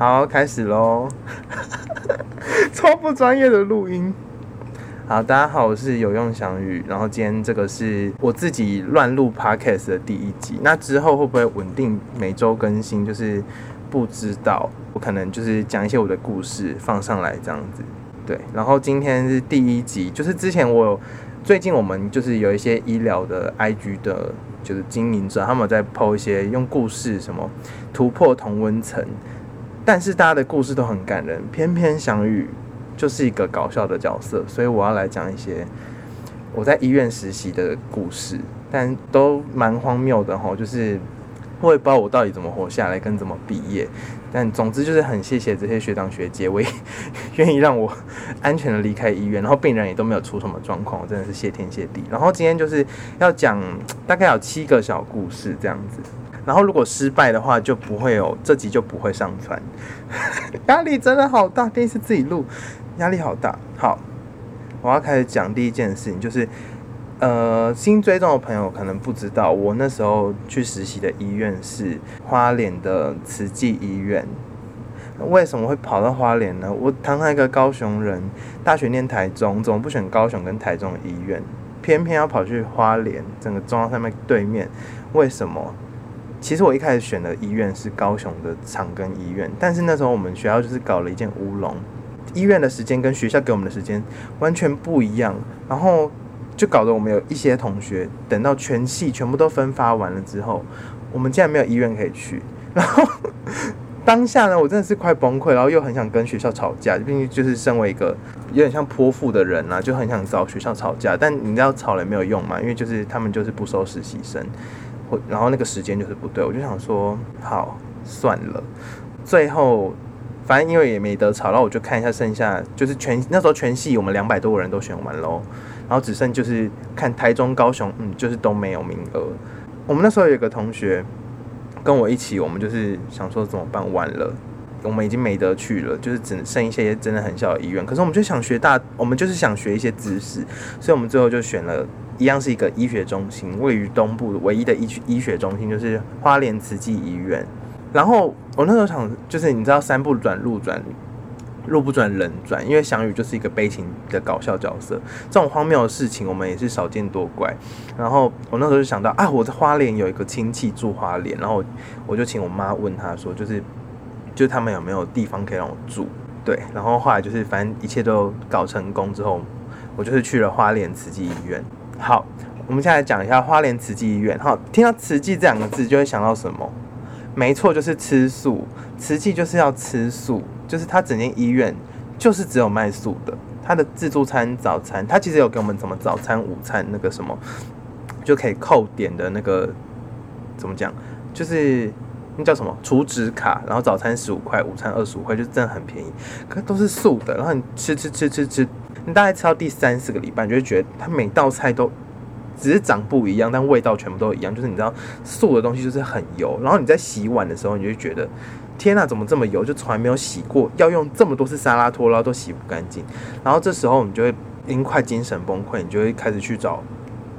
好，开始喽！超不专业的录音。好，大家好，我是有用翔宇。然后今天这个是我自己乱录 podcast 的第一集。那之后会不会稳定每周更新？就是不知道。我可能就是讲一些我的故事放上来这样子。对，然后今天是第一集，就是之前我最近我们就是有一些医疗的 IG 的，就是经营者，他们在 PO 一些用故事什么突破同温层。但是大家的故事都很感人，偏偏祥宇就是一个搞笑的角色，所以我要来讲一些我在医院实习的故事，但都蛮荒谬的吼，就是我也不知道我到底怎么活下来跟怎么毕业，但总之就是很谢谢这些学长学姐，我也 愿意让我安全的离开医院，然后病人也都没有出什么状况，我真的是谢天谢地。然后今天就是要讲大概有七个小故事这样子。然后如果失败的话，就不会有这集就不会上传，压力真的好大。第一次自己录，压力好大。好，我要开始讲第一件事情，就是呃，新追踪的朋友可能不知道，我那时候去实习的医院是花莲的慈济医院。为什么会跑到花莲呢？我堂堂一个高雄人，大学念台中，怎么不选高雄跟台中的医院，偏偏要跑去花莲，整个中央山面对面？为什么？其实我一开始选的医院是高雄的长庚医院，但是那时候我们学校就是搞了一件乌龙，医院的时间跟学校给我们的时间完全不一样，然后就搞得我们有一些同学等到全系全部都分发完了之后，我们竟然没有医院可以去，然后当下呢，我真的是快崩溃，然后又很想跟学校吵架，毕竟就是身为一个有点像泼妇的人啊，就很想找学校吵架，但你知道吵了没有用嘛，因为就是他们就是不收实习生。然后那个时间就是不对，我就想说好算了。最后反正因为也没得吵，然后我就看一下剩下就是全那时候全系我们两百多个人都选完喽，然后只剩就是看台中、高雄，嗯，就是都没有名额。我们那时候有个同学跟我一起，我们就是想说怎么办？完了，我们已经没得去了，就是只剩一些真的很小的医院。可是我们就想学大，我们就是想学一些知识，所以我们最后就选了。一样是一个医学中心，位于东部唯一的医医学中心就是花莲慈济医院。然后我那时候想，就是你知道三不转路转，路不转人转，因为祥宇就是一个悲情的搞笑角色，这种荒谬的事情我们也是少见多怪。然后我那时候就想到啊，我在花莲有一个亲戚住花莲，然后我就请我妈问他说，就是就是他们有没有地方可以让我住？对，然后后来就是反正一切都搞成功之后，我就是去了花莲慈济医院。好，我们现在讲一下花莲慈济医院。好，听到慈济这两个字就会想到什么？没错，就是吃素。慈济就是要吃素，就是他整间医院就是只有卖素的。他的自助餐、早餐，他其实有给我们什么早餐、午餐那个什么就可以扣点的那个，怎么讲？就是那叫什么储值卡，然后早餐十五块，午餐二十五块，就真的很便宜。可都是素的，然后你吃吃吃吃吃。你大概吃到第三四个礼拜，你就觉得它每道菜都只是长不一样，但味道全部都一样。就是你知道素的东西就是很油，然后你在洗碗的时候，你就觉得天呐，怎么这么油？就从来没有洗过，要用这么多次沙拉拖拉都洗不干净。然后这时候你就会因快精神崩溃，你就会开始去找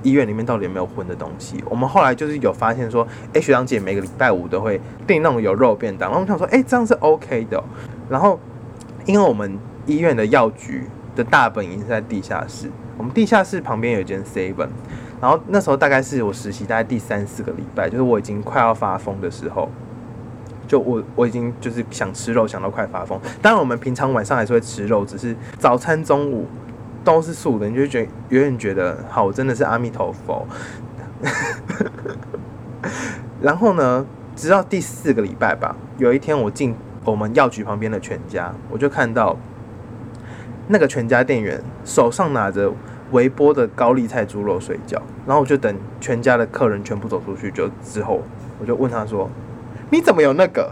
医院里面到底有没有荤的东西。我们后来就是有发现说，哎，学长姐每个礼拜五都会订那种有肉便当，然后我们想说，哎，这样是 OK 的。然后因为我们医院的药局。的大本营是在地下室，我们地下室旁边有一间 Seven，然后那时候大概是我实习大概第三四个礼拜，就是我已经快要发疯的时候，就我我已经就是想吃肉想到快发疯。当然我们平常晚上还是会吃肉，只是早餐中午都是素的，你就觉得有点觉得好，我真的是阿弥陀佛。然后呢，直到第四个礼拜吧，有一天我进我们药局旁边的全家，我就看到。那个全家店员手上拿着微波的高丽菜猪肉水饺，然后我就等全家的客人全部走出去就之后，我就问他说：“你怎么有那个？”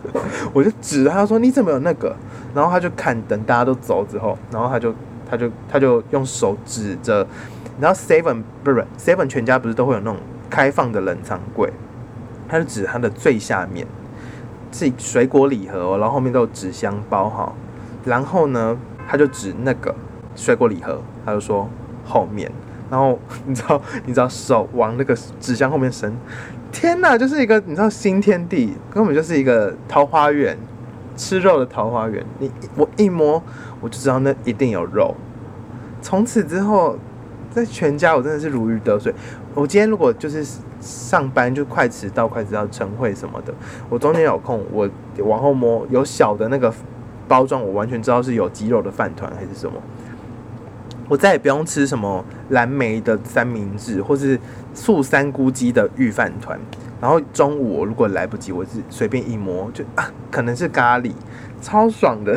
我就指他说：“你怎么有那个？”然后他就看，等大家都走之后，然后他就他就他就用手指着，然后 seven 不是 seven 全家不是都会有那种开放的冷藏柜，他就指他的最下面是水果礼盒，然后后面都有纸箱包好，然后呢？他就指那个水果礼盒，他就说后面，然后 你知道，你知道手往那个纸箱后面伸，天哪，就是一个你知道新天地，根本就是一个桃花源，吃肉的桃花源。你我一摸我就知道那一定有肉。从此之后，在全家我真的是如鱼得水。我今天如果就是上班就快迟到，快迟到晨会什么的，我中间有空，我往后摸有小的那个包装，我完全知道是有鸡肉的饭团还是什么。我再也不用吃什么蓝莓的三明治，或是素三菇鸡的御饭团。然后中午如果来不及，我是随便一摸就啊，可能是咖喱，超爽的。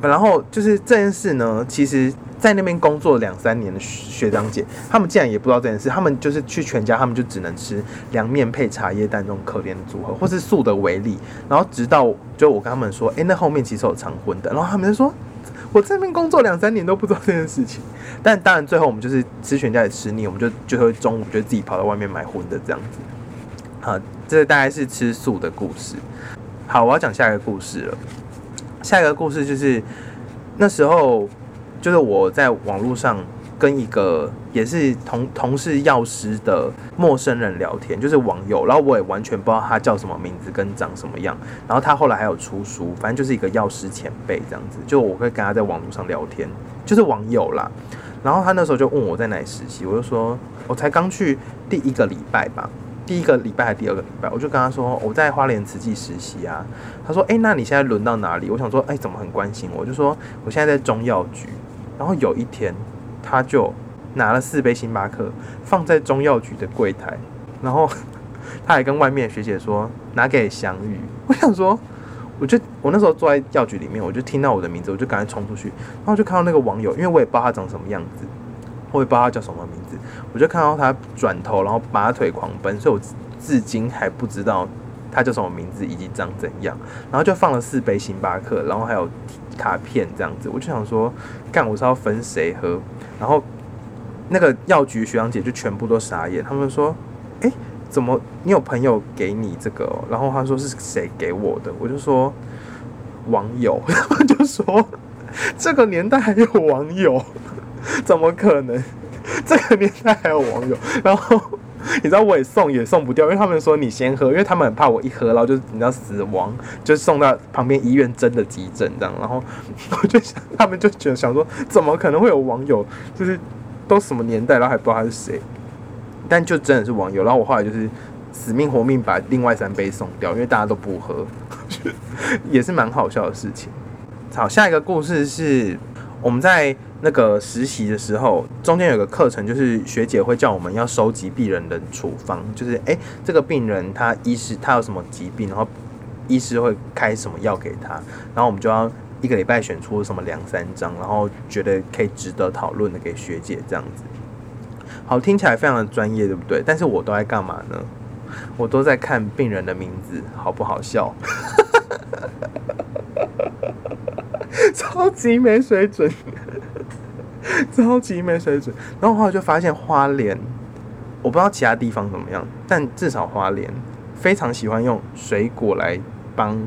然后就是这件事呢，其实在那边工作两三年的学长姐，他们竟然也不知道这件事。他们就是去全家，他们就只能吃凉面配茶叶蛋这种可怜的组合，或是素的为例。然后直到就我跟他们说，哎，那后面其实有长荤的。然后他们就说。我这边工作两三年都不知道这件事情，但当然最后我们就是吃全家也吃腻，我们就就会中午就自己跑到外面买荤的这样子。好，这大概是吃素的故事。好，我要讲下一个故事了。下一个故事就是那时候，就是我在网络上。跟一个也是同同是药师的陌生人聊天，就是网友，然后我也完全不知道他叫什么名字跟长什么样。然后他后来还有出书，反正就是一个药师前辈这样子。就我会跟他在网络上聊天，就是网友啦。然后他那时候就问我在哪里实习，我就说我才刚去第一个礼拜吧，第一个礼拜还是第二个礼拜，我就跟他说我在花莲慈济实习啊。他说哎，那你现在轮到哪里？我想说哎，怎么很关心我我？就说我现在在中药局。然后有一天。他就拿了四杯星巴克放在中药局的柜台，然后 他还跟外面学姐说拿给翔宇。我想说，我就我那时候坐在药局里面，我就听到我的名字，我就赶快冲出去，然后就看到那个网友，因为我也不知道他长什么样子，我也不知道他叫什么名字，我就看到他转头，然后拔腿狂奔，所以我至今还不知道他叫什么名字以及长怎样。然后就放了四杯星巴克，然后还有卡片这样子，我就想说，干我是要分谁喝？然后那个药局学长姐就全部都傻眼，他们说：“哎，怎么你有朋友给你这个？”然后他说是谁给我的？我就说网友，他们就说这个年代还有网友，怎么可能？这个年代还有网友？然后 你知道我也送也送不掉，因为他们说你先喝，因为他们很怕我一喝，然后就你知道死亡，就送到旁边医院真的急诊这样。然后我就想，他们就觉得想说，怎么可能会有网友？就是都什么年代，然后还不知道他是谁？但就真的是网友。然后我后来就是死命活命把另外三杯送掉，因为大家都不喝，也是蛮好笑的事情。好，下一个故事是我们在。那个实习的时候，中间有个课程，就是学姐会叫我们要收集病人的处方，就是诶，这个病人他医师他有什么疾病，然后医师会开什么药给他，然后我们就要一个礼拜选出什么两三张，然后觉得可以值得讨论的给学姐这样子。好，听起来非常的专业，对不对？但是我都在干嘛呢？我都在看病人的名字好不好笑，超级没水准。超级没水准，然后后来就发现花莲，我不知道其他地方怎么样，但至少花莲非常喜欢用水果来帮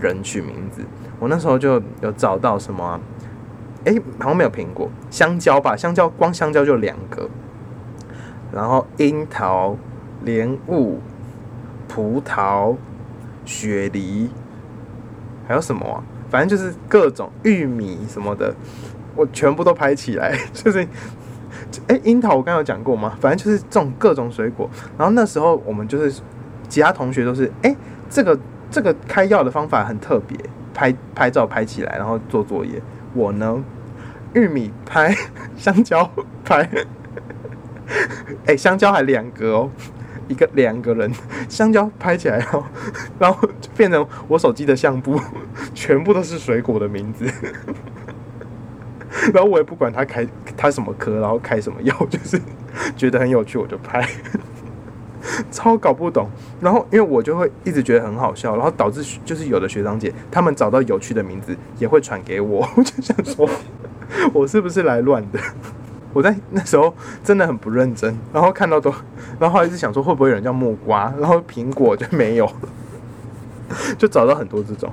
人取名字。我那时候就有找到什么，哎，好像没有苹果，香蕉吧？香蕉光香蕉就两个，然后樱桃、莲雾、葡萄、雪梨，还有什么？反正就是各种玉米什么的。我全部都拍起来，就是，哎，樱桃我刚刚有讲过吗？反正就是种各种水果。然后那时候我们就是其他同学都是，哎，这个这个开药的方法很特别，拍拍照拍起来，然后做作业。我呢，玉米拍，香蕉拍，哎，香蕉还两个哦，一个两个人，香蕉拍起来，然后 然后就变成我手机的相簿，全部都是水果的名字。然后我也不管他开他什么科，然后开什么药，就是觉得很有趣，我就拍，超搞不懂。然后因为我就会一直觉得很好笑，然后导致就是有的学长姐他们找到有趣的名字也会传给我，我就想说，我是不是来乱的？我在那时候真的很不认真，然后看到都，然后一直想说会不会有人叫木瓜，然后苹果就没有，就找到很多这种。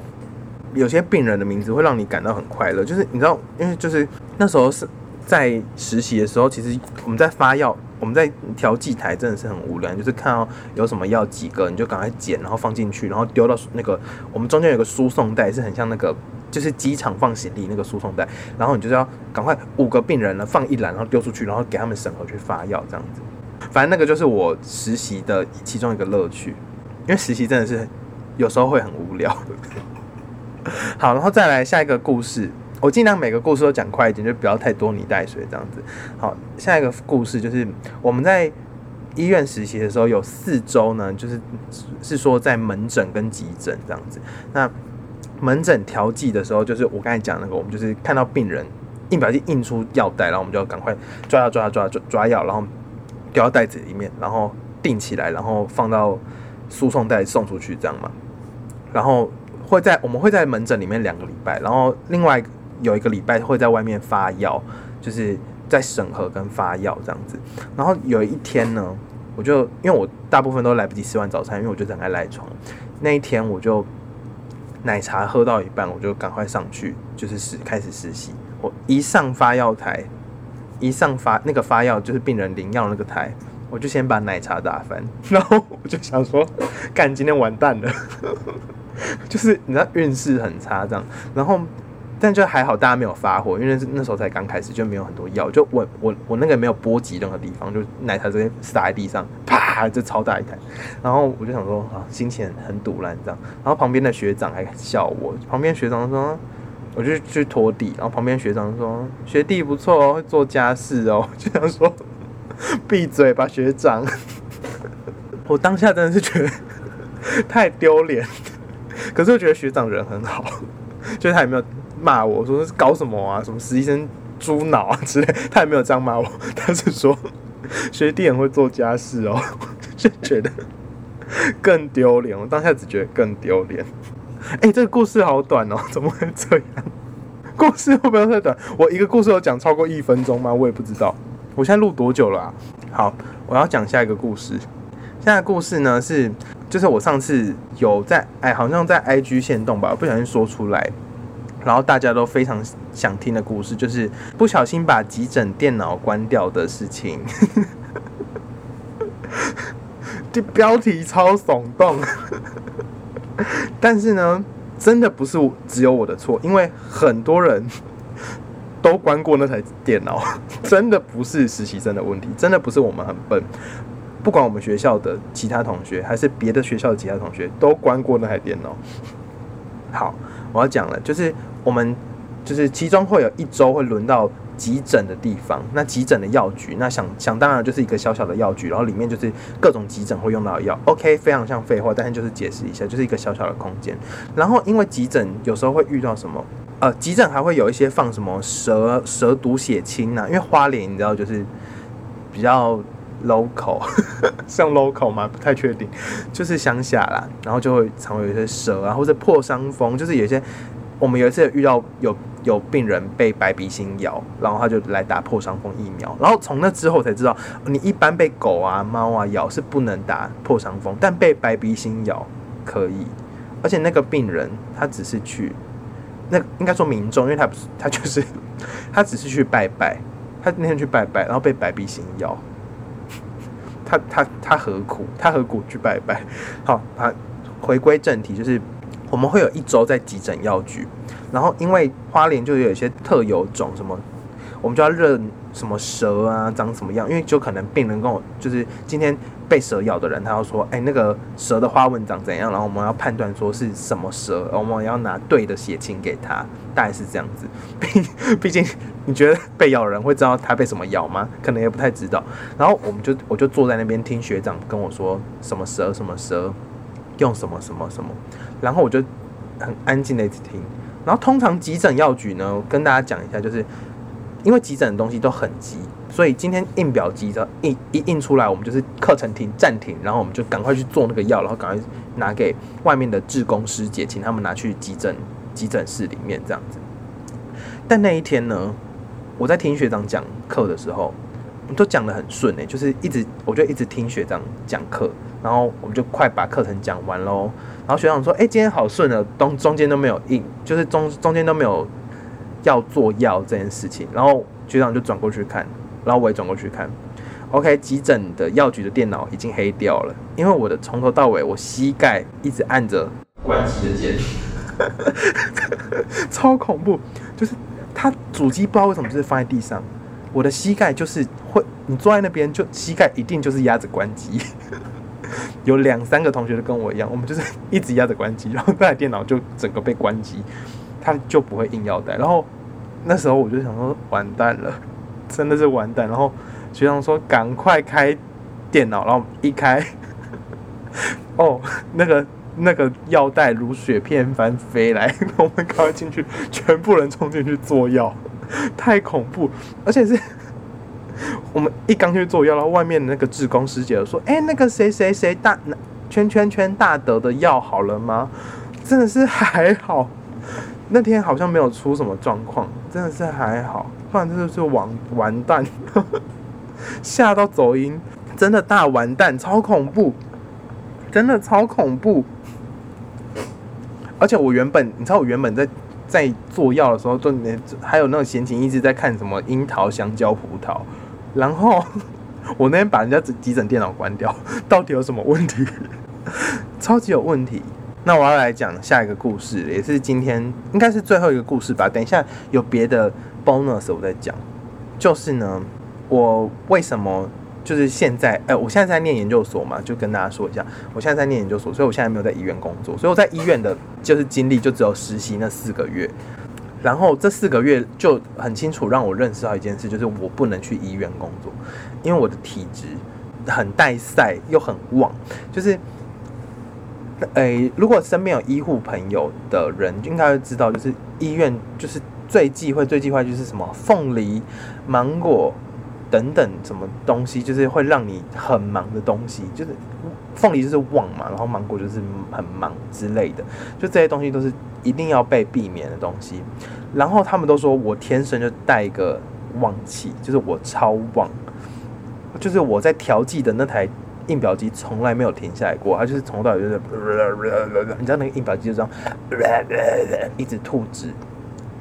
有些病人的名字会让你感到很快乐，就是你知道，因为就是那时候是在实习的时候，其实我们在发药我们在调剂台真的是很无聊，就是看到有什么药几个，你就赶快捡，然后放进去，然后丢到那个我们中间有个输送带，是很像那个就是机场放行李那个输送带，然后你就是要赶快五个病人呢放一栏，然后丢出去，然后给他们审核去发药这样子。反正那个就是我实习的其中一个乐趣，因为实习真的是有时候会很无聊。好，然后再来下一个故事。我尽量每个故事都讲快一点，就不要太多泥带水这样子。好，下一个故事就是我们在医院实习的时候，有四周呢，就是是说在门诊跟急诊这样子。那门诊调剂的时候，就是我刚才讲那个，我们就是看到病人印表机印出药袋，然后我们就赶快抓药抓抓抓抓药，然后丢到袋子里面，然后订起来，然后放到输送带送出去这样嘛。然后会在我们会在门诊里面两个礼拜，然后另外。有一个礼拜会在外面发药，就是在审核跟发药这样子。然后有一天呢，我就因为我大部分都来不及吃完早餐，因为我就很爱赖床。那一天我就奶茶喝到一半，我就赶快上去，就是实开始实习。我一上发药台，一上发那个发药就是病人领药那个台，我就先把奶茶打翻，然后我就想说，干今天完蛋了，就是你知道运势很差这样，然后。但就还好，大家没有发火，因为那时候才刚开始，就没有很多药。就我我我那个没有波及任何地方，就奶茶直接洒在地上，啪，就超大一台。然后我就想说啊，心情很堵烂这样。然后旁边的学长还笑我，旁边学长说，我就去拖地。然后旁边学长说，学弟不错哦，会做家事哦。就想说，闭嘴吧，学长。我当下真的是觉得太丢脸，可是我觉得学长人很好，就是他也没有。骂我说是搞什么啊？什么实习生猪脑啊之类，他也没有这样骂我，他是说学弟很会做家事哦，就觉得更丢脸。我当下只觉得更丢脸。哎，这个故事好短哦，怎么会这样？故事会不会太短？我一个故事有讲超过一分钟吗？我也不知道。我现在录多久了？好，我要讲下一个故事。现在故事呢是，就是我上次有在哎，好像在 IG 线动吧，不小心说出来。然后大家都非常想听的故事，就是不小心把急诊电脑关掉的事情。这标题超耸动，但是呢，真的不是只有我的错，因为很多人都关过那台电脑，真的不是实习生的问题，真的不是我们很笨，不管我们学校的其他同学，还是别的学校的其他同学，都关过那台电脑。好，我要讲了，就是。我们就是其中会有一周会轮到急诊的地方，那急诊的药局，那想想当然就是一个小小的药局，然后里面就是各种急诊会用到的药。OK，非常像废话，但是就是解释一下，就是一个小小的空间。然后因为急诊有时候会遇到什么，呃，急诊还会有一些放什么蛇蛇毒血清呐，因为花莲你知道就是比较 local，像 local 吗？不太确定，就是乡下啦，然后就会常会有一些蛇啊，或者破伤风，就是有些。我们有一次遇到有有病人被白鼻星咬，然后他就来打破伤风疫苗，然后从那之后才知道，你一般被狗啊、猫啊咬是不能打破伤风，但被白鼻星咬可以。而且那个病人他只是去，那应该说民众，因为他不是他就是他只是去拜拜，他那天去拜拜，然后被白鼻星咬，他他他何苦？他何苦去拜拜？好，他回归正题，就是。我们会有一周在急诊药局，然后因为花莲就有一些特有种什么，我们就要认什么蛇啊长什么样，因为就可能病人跟我就是今天被蛇咬的人，他要说，哎，那个蛇的花纹长怎样，然后我们要判断说是什么蛇，我们要拿对的血清给他，大概是这样子。毕毕竟你觉得被咬人会知道他被什么咬吗？可能也不太知道。然后我们就我就坐在那边听学长跟我说什么蛇什么蛇。用什么什么什么，然后我就很安静的一直听。然后通常急诊药局呢，跟大家讲一下，就是因为急诊的东西都很急，所以今天印表机的印一印出来，我们就是课程停暂停，然后我们就赶快去做那个药，然后赶快拿给外面的志工师姐，请他们拿去急诊急诊室里面这样子。但那一天呢，我在听学长讲课的时候，都讲的很顺诶，就是一直我就一直听学长讲课。然后我们就快把课程讲完喽。然后学长说：“哎，今天好顺啊，中中间都没有印，就是中中间都没有要做药这件事情。”然后学长就转过去看，然后我也转过去看。OK，急诊的药局的电脑已经黑掉了，因为我的从头到尾我膝盖一直按着关机的键，超恐怖。就是它主机不知道为什么就是放在地上，我的膝盖就是会，你坐在那边就膝盖一定就是压着关机。有两三个同学都跟我一样，我们就是 一直压着关机，然后那台电脑就整个被关机，它就不会硬要带。然后那时候我就想说，完蛋了，真的是完蛋。然后学长说，赶快开电脑，然后一开，哦，那个那个药袋如雪片般飞来，我们赶快进去，全部人冲进去做药，太恐怖，而且是。我们一刚去做药，然后外面的那个志工师姐说：“哎，那个谁谁谁大圈圈圈大德的药好了吗？”真的是还好，那天好像没有出什么状况，真的是还好，不然真的是完完蛋，吓到走音，真的大完蛋，超恐怖，真的超恐怖。而且我原本，你知道，我原本在在做药的时候，就还有那种闲情逸致在看什么樱桃、香蕉、葡萄。然后 我那天把人家急诊电脑关掉，到底有什么问题？超级有问题。那我要来讲下一个故事，也是今天应该是最后一个故事吧。等一下有别的 bonus 我再讲。就是呢，我为什么就是现在？哎，我现在在念研究所嘛，就跟大家说一下，我现在在念研究所，所以我现在没有在医院工作，所以我在医院的就是经历就只有实习那四个月。然后这四个月就很清楚让我认识到一件事，就是我不能去医院工作，因为我的体质很带晒又很旺。就是，诶，如果身边有医护朋友的人，应该会知道，就是医院就是最忌讳、最忌讳就是什么凤梨、芒果等等什么东西，就是会让你很忙的东西，就是。凤梨就是旺嘛，然后芒果就是很忙之类的，就这些东西都是一定要被避免的东西。然后他们都说我天生就带一个旺气，就是我超旺，就是我在调剂的那台印表机从来没有停下来过，它就是从头到尾就是，你知道那个印表机就这样一直吐汁，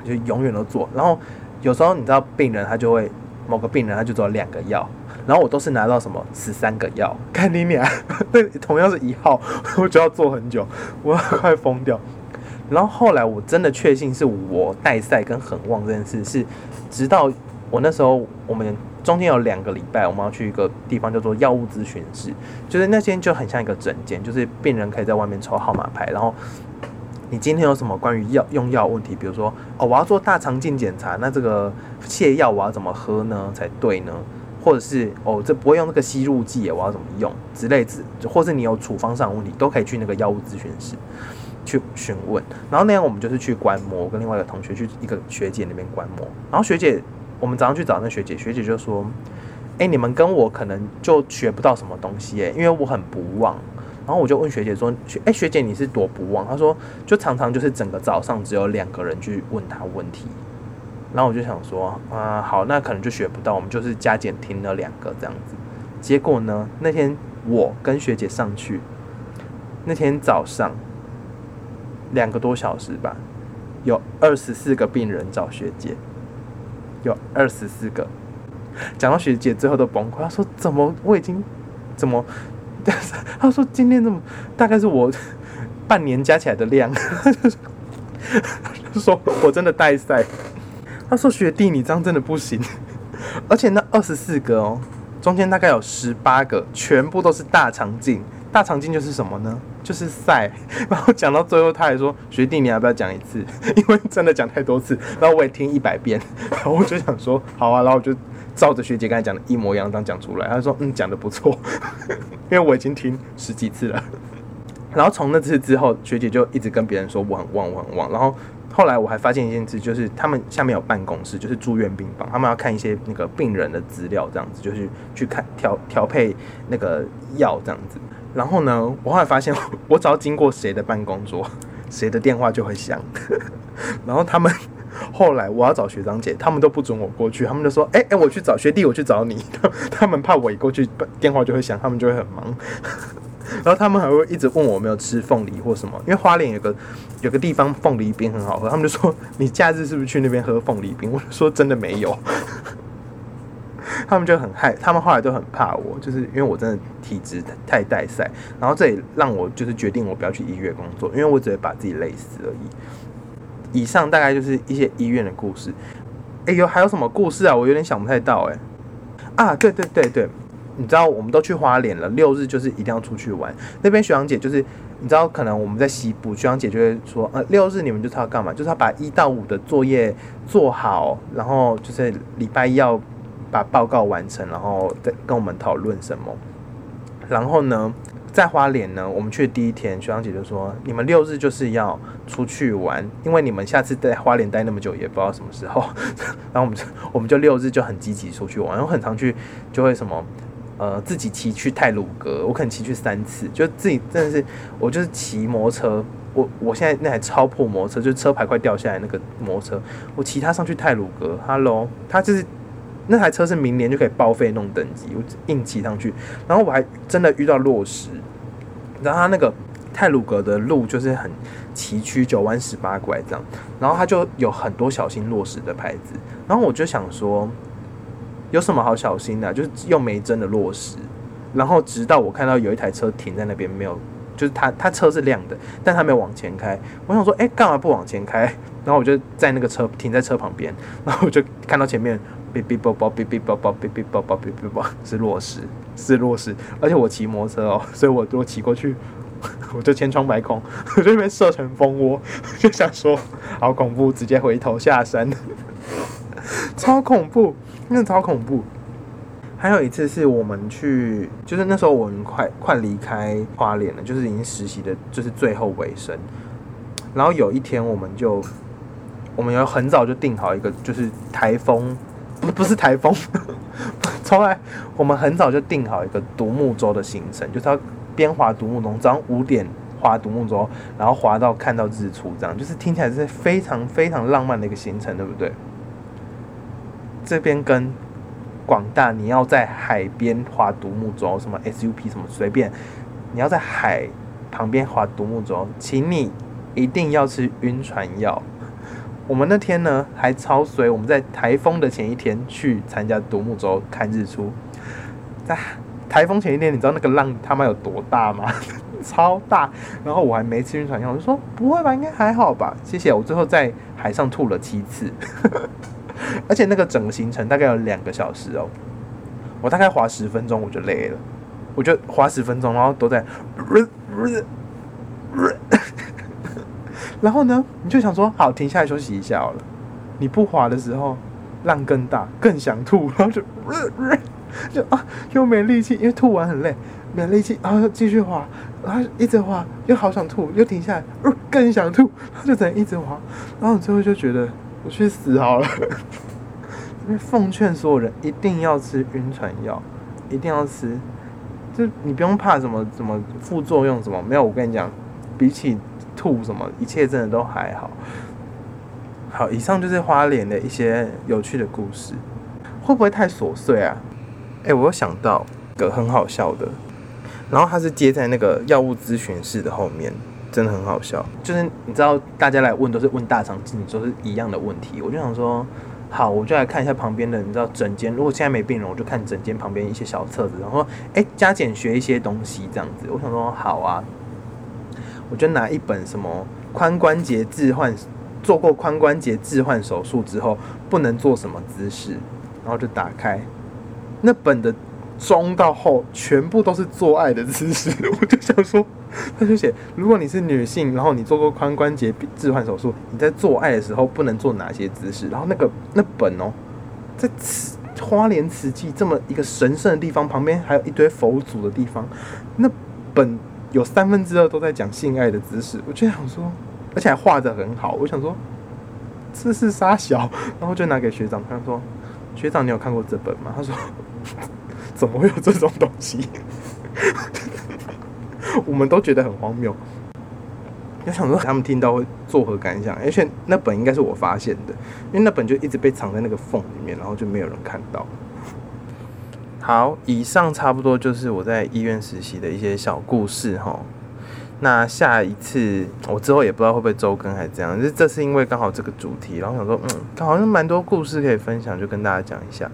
就永远都做。然后有时候你知道病人他就会某个病人他就做两个药。然后我都是拿到什么十三个药，看你俩，那同样是一号，我就要做很久，我要快疯掉。然后后来我真的确信是我带赛跟很旺这件事，是直到我那时候，我们中间有两个礼拜，我们要去一个地方叫做药物咨询室，就是那间就很像一个诊间，就是病人可以在外面抽号码牌，然后你今天有什么关于药用药问题，比如说哦我要做大肠镜检查，那这个泻药我要怎么喝呢才对呢？或者是哦，这不会用那个吸入剂，我要怎么用之类子，或是你有处方上的问题，都可以去那个药物咨询室去询问。然后那样我们就是去观摩，跟另外一个同学去一个学姐那边观摩。然后学姐，我们早上去找那学姐，学姐就说：“哎，你们跟我可能就学不到什么东西，哎，因为我很不忘。”然后我就问学姐说：“学哎，学姐你是多不旺？”她说：“就常常就是整个早上只有两个人去问她问题。”然后我就想说，啊，好，那可能就学不到，我们就是加减听了两个这样子。结果呢，那天我跟学姐上去，那天早上两个多小时吧，有二十四个病人找学姐，有二十四个。讲到学姐最后都崩溃，她说：“怎么我已经怎么？” 他说：“今天这么大概是我半年加起来的量。”说：“我真的带赛。”他说：“学弟，你这样真的不行，而且那二十四个哦，中间大概有十八个，全部都是大肠镜。大肠镜就是什么呢？就是赛。然后讲到最后，他还说：学弟，你要不要讲一次？因为真的讲太多次，然后我也听一百遍。然后我就想说，好啊，然后我就照着学姐刚才讲的一模一样这样讲出来。他说：嗯，讲的不错，因为我已经听十几次了。然后从那次之后，学姐就一直跟别人说我很旺，我很旺。然后。后来我还发现一件事，就是他们下面有办公室，就是住院病房，他们要看一些那个病人的资料，这样子就是去看调调配那个药这样子。然后呢，我后来发现，我只要经过谁的办公桌，谁的电话就会响。然后他们后来我要找学长姐，他们都不准我过去，他们就说：“哎哎，我去找学弟，我去找你。”他们怕我一过去电话就会响，他们就会很忙。然后他们还会一直问我有没有吃凤梨或什么，因为花莲有个有个地方凤梨冰很好喝，他们就说你假日是不是去那边喝凤梨冰？我说真的没有。他们就很害，他们后来都很怕我，就是因为我真的体质太带赛，然后这也让我就是决定我不要去医院工作，因为我只会把自己累死而已。以上大概就是一些医院的故事。哎呦，还有什么故事啊？我有点想不太到哎。啊，对对对对，你知道我们都去花莲了，六日就是一定要出去玩。那边学长姐就是，你知道可能我们在西部，学长姐就会说，呃，六日你们就是要干嘛？就是要把一到五的作业做好，然后就是礼拜一要把报告完成，然后再跟我们讨论什么。然后呢？在花莲呢，我们去第一天，学长姐就说：“你们六日就是要出去玩，因为你们下次在花莲待那么久，也不知道什么时候。”然后我们就 我们就六日就很积极出去玩，然后很常去，就会什么呃自己骑去泰鲁阁，我可能骑去三次，就自己真的是我就是骑摩托车，我我现在那台超破摩托车，就车牌快掉下来那个摩托车，我骑它上去泰鲁阁，Hello，它就是。那台车是明年就可以报废弄等级，我硬骑上去，然后我还真的遇到落石，然后他那个泰鲁格的路就是很崎岖，九弯十八拐这样，然后他就有很多小心落石的牌子，然后我就想说，有什么好小心的？就是又没真的落石，然后直到我看到有一台车停在那边没有，就是他他车是亮的，但他没有往前开，我想说，哎，干嘛不往前开？然后我就在那个车停在车旁边，然后我就看到前面。哔哔啵啵，哔哔啵啵，哔哔啵啵，哔哔啵，是落石，是落石。而且我骑摩托车哦，所以我我骑过去，我就千疮百孔，我就被射成蜂窝，就想说好恐怖，直接回头下山，超恐怖，真的超恐怖。还有一次是我们去，就是那时候我们快快离开花莲了，就是已经实习的，就是最后尾声。然后有一天，我们就我们有很早就定好一个，就是台风。不不是台风，从来我们很早就定好一个独木舟的行程，就是要边划独木舟，早上五点划独木舟，然后划到看到日出，这样就是听起来是非常非常浪漫的一个行程，对不对？这边跟广大你要在海边划独木舟，什么 SUP 什么随便，你要在海旁边划独木舟，请你一定要吃晕船药。我们那天呢还超衰，我们在台风的前一天去参加独木舟看日出，在台风前一天，你知道那个浪他妈有多大吗？超大！然后我还没吃晕船药，我就说不会吧，应该还好吧。谢谢。我最后在海上吐了七次，而且那个整个行程大概有两个小时哦，我大概划十分钟我就累了，我就划十分钟，然后都在。然后呢，你就想说，好，停下来休息一下好了。你不滑的时候，浪更大，更想吐，然后就，就啊，又没力气，因为吐完很累，没力气，然后继续滑，然后一直滑，又好想吐，又停下来，更想吐，就只能一直滑，然后你最后就觉得我去死好了。因为奉劝所有人一定要吃晕船药，一定要吃，就你不用怕什么什么副作用什么，没有，我跟你讲，比起。吐什么？一切真的都还好。好，以上就是花莲的一些有趣的故事，会不会太琐碎啊？哎，我又想到个很好笑的，然后它是接在那个药物咨询室的后面，真的很好笑。就是你知道，大家来问都是问大肠镜，都是一样的问题。我就想说，好，我就来看一下旁边的，你知道，整间如果现在没病人，我就看整间旁边一些小册子，然后哎，加减学一些东西这样子。我想说，好啊。我就拿一本什么髋关节置换，做过髋关节置换手术之后不能做什么姿势，然后就打开那本的中到后全部都是做爱的姿势，我就想说，他就写如果你是女性，然后你做过髋关节置换手术，你在做爱的时候不能做哪些姿势？然后那个那本哦，在慈花莲慈济这么一个神圣的地方旁边，还有一堆佛祖的地方，那本。有三分之二都在讲性爱的姿势，我就想说，而且还画的很好，我想说这是沙小，然后就拿给学长看，说学长你有看过这本吗？他说 怎么会有这种东西？我们都觉得很荒谬，就想说他们听到会作何感想？而且那本应该是我发现的，因为那本就一直被藏在那个缝里面，然后就没有人看到。好，以上差不多就是我在医院实习的一些小故事哈。那下一次我之后也不知道会不会周更还是怎样，这这是因为刚好这个主题，然后想说，嗯，好像蛮多故事可以分享，就跟大家讲一下。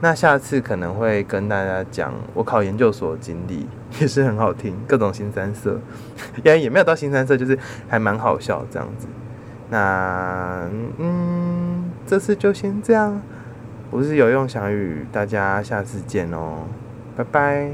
那下次可能会跟大家讲我考研究所的经历，也是很好听，各种新三色，也也没有到新三色，就是还蛮好笑这样子。那嗯，这次就先这样，我是有用翔宇，大家下次见哦，拜拜。